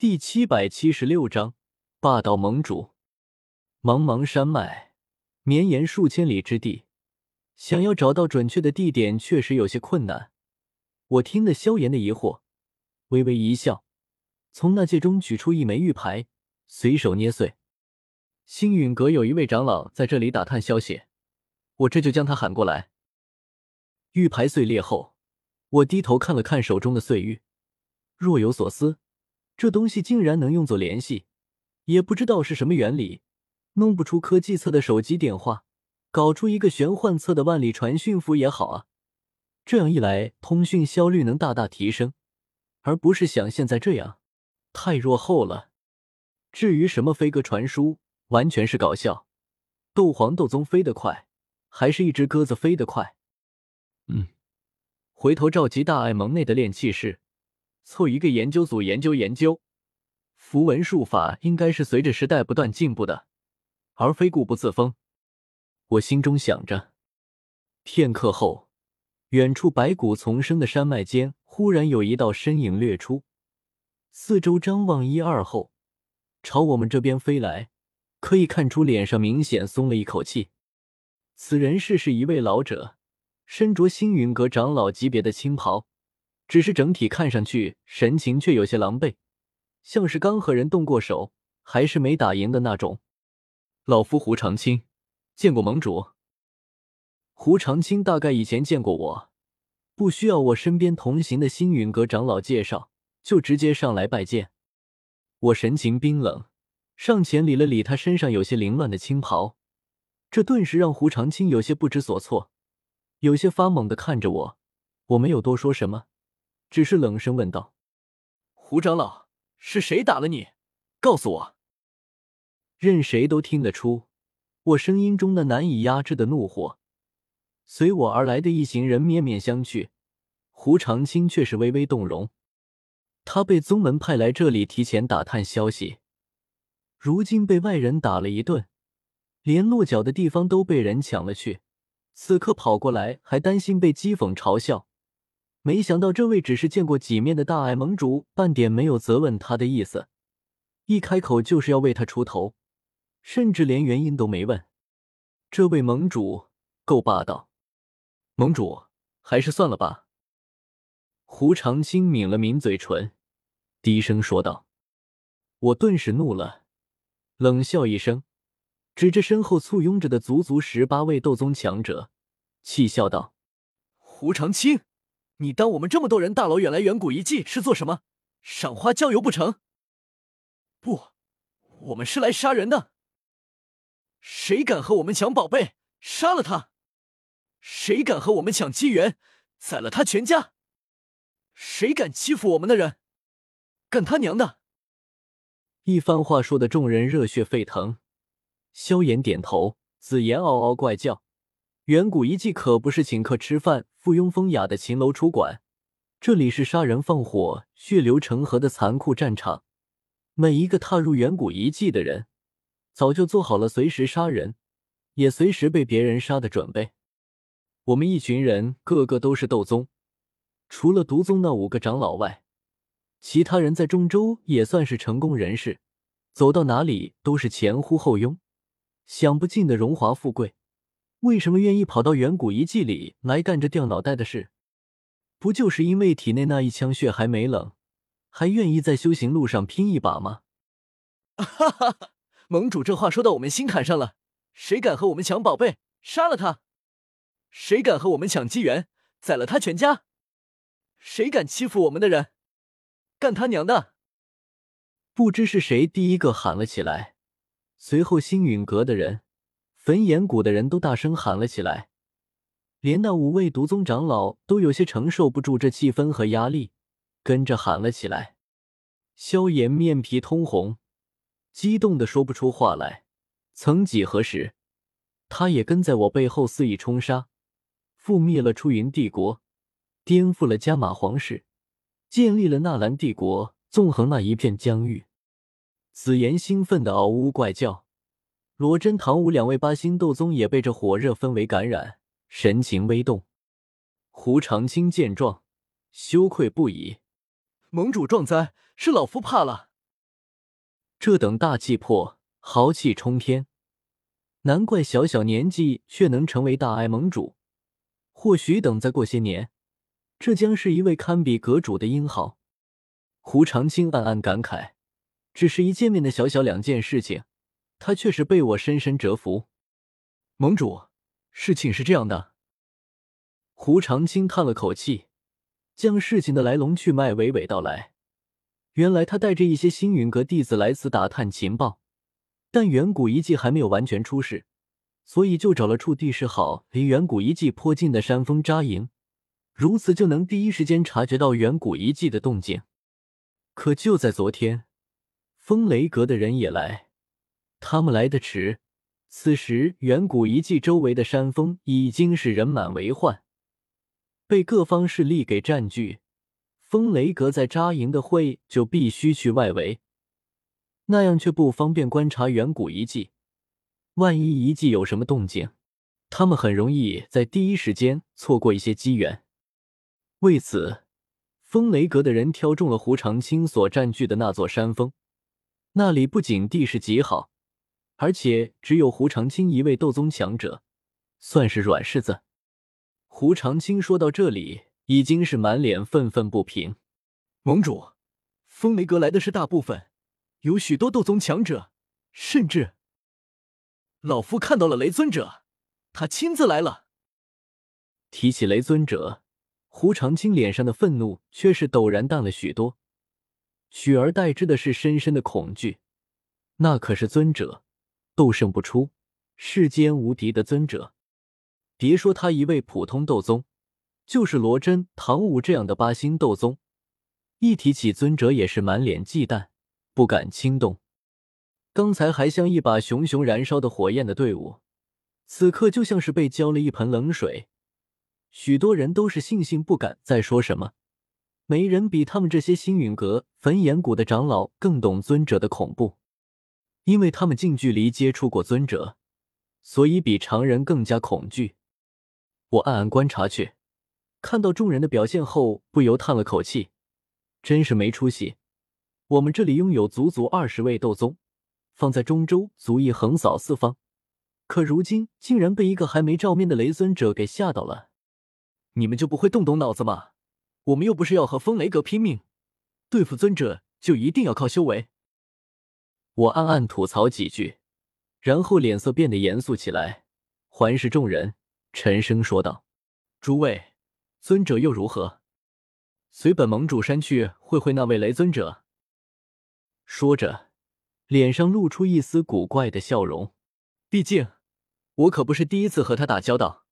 第七百七十六章霸道盟主。茫茫山脉，绵延数千里之地，想要找到准确的地点，确实有些困难。我听得萧炎的疑惑，微微一笑，从那戒中取出一枚玉牌，随手捏碎。星陨阁有一位长老在这里打探消息，我这就将他喊过来。玉牌碎裂后，我低头看了看手中的碎玉，若有所思。这东西竟然能用作联系，也不知道是什么原理。弄不出科技册的手机电话，搞出一个玄幻册的万里传讯符也好啊。这样一来，通讯效率能大大提升，而不是像现在这样太落后了。至于什么飞鸽传书，完全是搞笑。斗皇斗宗飞得快，还是一只鸽子飞得快？嗯，回头召集大爱盟内的炼气士。凑一个研究组研究研究，符文术法应该是随着时代不断进步的，而非固步自封。我心中想着。片刻后，远处白骨丛生的山脉间，忽然有一道身影掠出，四周张望一二后，朝我们这边飞来。可以看出脸上明显松了一口气。此人是是一位老者，身着星云阁长老级别的青袍。只是整体看上去神情却有些狼狈，像是刚和人动过手，还是没打赢的那种。老夫胡长青，见过盟主。胡长青大概以前见过我，不需要我身边同行的星陨阁长老介绍，就直接上来拜见。我神情冰冷，上前理了理他身上有些凌乱的青袍，这顿时让胡长青有些不知所措，有些发懵的看着我。我没有多说什么。只是冷声问道：“胡长老，是谁打了你？告诉我。”任谁都听得出我声音中的难以压制的怒火。随我而来的一行人面面相觑，胡长青却是微微动容。他被宗门派来这里提前打探消息，如今被外人打了一顿，连落脚的地方都被人抢了去，此刻跑过来还担心被讥讽嘲笑。没想到这位只是见过几面的大爱盟主，半点没有责问他的意思，一开口就是要为他出头，甚至连原因都没问。这位盟主够霸道，盟主还是算了吧。胡长青抿了抿嘴唇，低声说道：“我顿时怒了，冷笑一声，指着身后簇拥着的足足十八位斗宗强者，气笑道：‘胡长青。’”你当我们这么多人大老远来远古遗迹是做什么？赏花郊游不成？不，我们是来杀人的。谁敢和我们抢宝贝，杀了他！谁敢和我们抢机缘，宰了他全家！谁敢欺负我们的人，干他娘的！一番话说的众人热血沸腾。萧炎点头，紫妍嗷嗷怪叫。远古遗迹可不是请客吃饭、附庸风雅的秦楼出馆，这里是杀人放火、血流成河的残酷战场。每一个踏入远古遗迹的人，早就做好了随时杀人，也随时被别人杀的准备。我们一群人个个都是斗宗，除了毒宗那五个长老外，其他人在中州也算是成功人士，走到哪里都是前呼后拥，享不尽的荣华富贵。为什么愿意跑到远古遗迹里来干这掉脑袋的事？不就是因为体内那一腔血还没冷，还愿意在修行路上拼一把吗？哈哈哈！盟主这话说到我们心坎上了。谁敢和我们抢宝贝，杀了他！谁敢和我们抢机缘，宰了他全家！谁敢欺负我们的人，干他娘的！不知是谁第一个喊了起来，随后星陨阁的人。焚炎谷的人都大声喊了起来，连那五位毒宗长老都有些承受不住这气氛和压力，跟着喊了起来。萧炎面皮通红，激动的说不出话来。曾几何时，他也跟在我背后肆意冲杀，覆灭了出云帝国，颠覆了加玛皇室，建立了纳兰帝国，纵横那一片疆域。紫妍兴奋的嗷呜怪叫。罗真、唐舞两位八星斗宗也被这火热氛围感染，神情微动。胡长青见状，羞愧不已：“盟主壮哉，是老夫怕了。这等大气魄，豪气冲天，难怪小小年纪却能成为大爱盟主。或许等再过些年，这将是一位堪比阁主的英豪。胡长青暗暗感慨：只是一见面的小小两件事情，他却是被我深深折服。盟主，事情是这样的。胡长青叹了口气，将事情的来龙去脉娓娓道来。原来他带着一些星陨阁弟子来此打探情报，但远古遗迹还没有完全出世，所以就找了处地势好、离远古遗迹颇近的山峰扎营，如此就能第一时间察觉到远古遗迹的动静。可就在昨天，风雷阁的人也来，他们来的迟，此时远古遗迹周围的山峰已经是人满为患，被各方势力给占据。风雷阁在扎营的会就必须去外围，那样却不方便观察远古遗迹。万一遗迹有什么动静，他们很容易在第一时间错过一些机缘。为此，风雷阁的人挑中了胡长青所占据的那座山峰，那里不仅地势极好，而且只有胡长青一位斗宗强者，算是软柿子。胡长青说到这里。已经是满脸愤愤不平。盟主，风雷阁来的是大部分，有许多斗宗强者，甚至老夫看到了雷尊者，他亲自来了。提起雷尊者，胡长青脸上的愤怒却是陡然淡了许多，取而代之的是深深的恐惧。那可是尊者，斗圣不出，世间无敌的尊者。别说他一位普通斗宗。就是罗真、唐武这样的八星斗宗，一提起尊者也是满脸忌惮，不敢轻动。刚才还像一把熊熊燃烧的火焰的队伍，此刻就像是被浇了一盆冷水。许多人都是悻悻不敢再说什么。没人比他们这些星陨阁、焚炎谷的长老更懂尊者的恐怖，因为他们近距离接触过尊者，所以比常人更加恐惧。我暗暗观察去。看到众人的表现后，不由叹了口气，真是没出息。我们这里拥有足足二十位斗宗，放在中州足以横扫四方，可如今竟然被一个还没照面的雷尊者给吓到了。你们就不会动动脑子吗？我们又不是要和风雷阁拼命，对付尊者就一定要靠修为？我暗暗吐槽几句，然后脸色变得严肃起来，环视众人，沉声说道：“诸位。”尊者又如何？随本盟主山去会会那位雷尊者。说着，脸上露出一丝古怪的笑容。毕竟，我可不是第一次和他打交道。